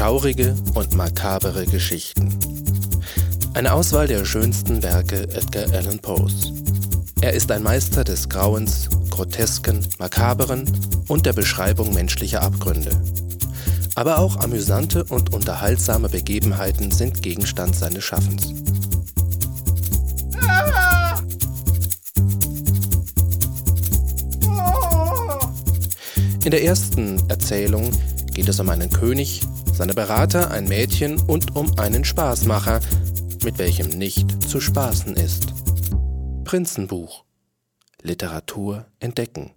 Schaurige und makabere Geschichten. Eine Auswahl der schönsten Werke Edgar Allan Poes. Er ist ein Meister des Grauens, Grotesken, Makaberen und der Beschreibung menschlicher Abgründe. Aber auch amüsante und unterhaltsame Begebenheiten sind Gegenstand seines Schaffens. In der ersten Erzählung geht es um einen König, seine Berater, ein Mädchen und um einen Spaßmacher, mit welchem nicht zu spaßen ist. Prinzenbuch. Literatur entdecken.